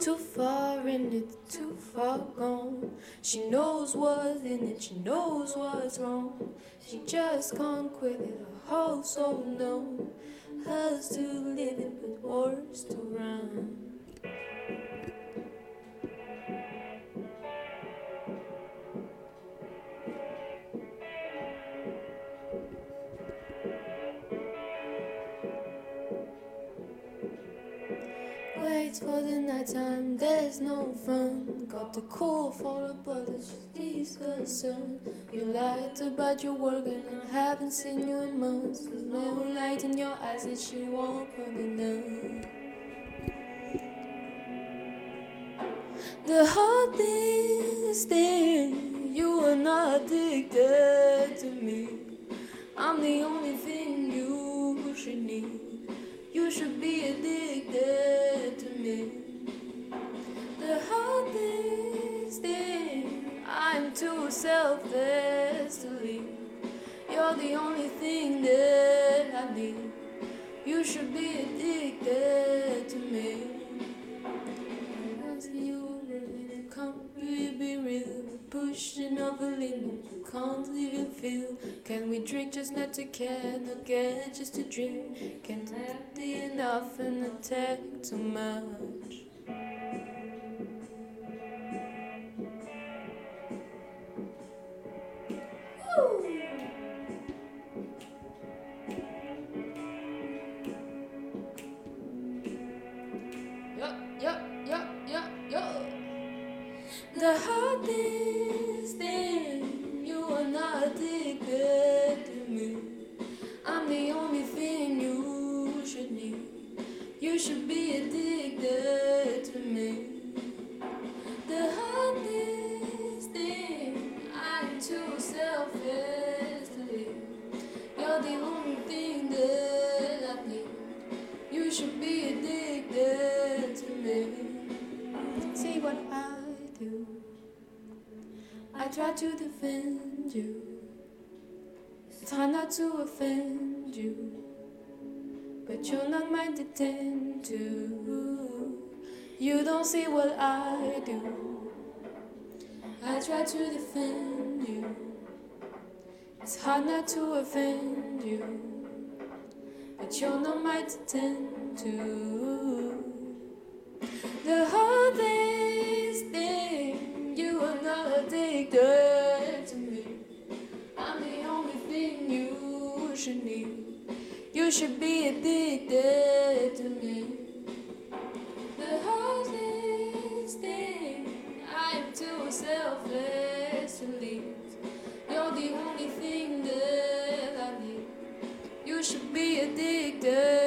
too far in it, too far gone. She knows what's in it, she knows what's wrong. She just can't quit it, her whole soul no. Hers to live it, but worse to run. Waits for the nighttime, there's no fun. Got the call for the brothers, the sun. You lied about your work and I haven't seen you in months. There's no light in your eyes that she won't it down. The heart is there, you are not addicted to me. I'm the only thing you should need. You should be addicted to leave. You're the only thing that I need. You should be addicted to me. Can't be real. Pushing over limit, can't even feel. Can we drink just not to care, not get just to drink? Can't the enough and attack too much. The is there. You are not addicted to me. I'm the only thing you should need. You should be addicted to me. The is there. I'm too selfish to live. You're the only thing that I need. You should be addicted to me. See what I I try to defend you. It's hard not to offend you. But you're not mine to. You don't see what I do. I try to defend you. It's hard not to offend you. But you're not mine to tend to. Should be addicted to me. The heart is there. I'm too selfless to leave. You're the only thing that I need. You should be addicted.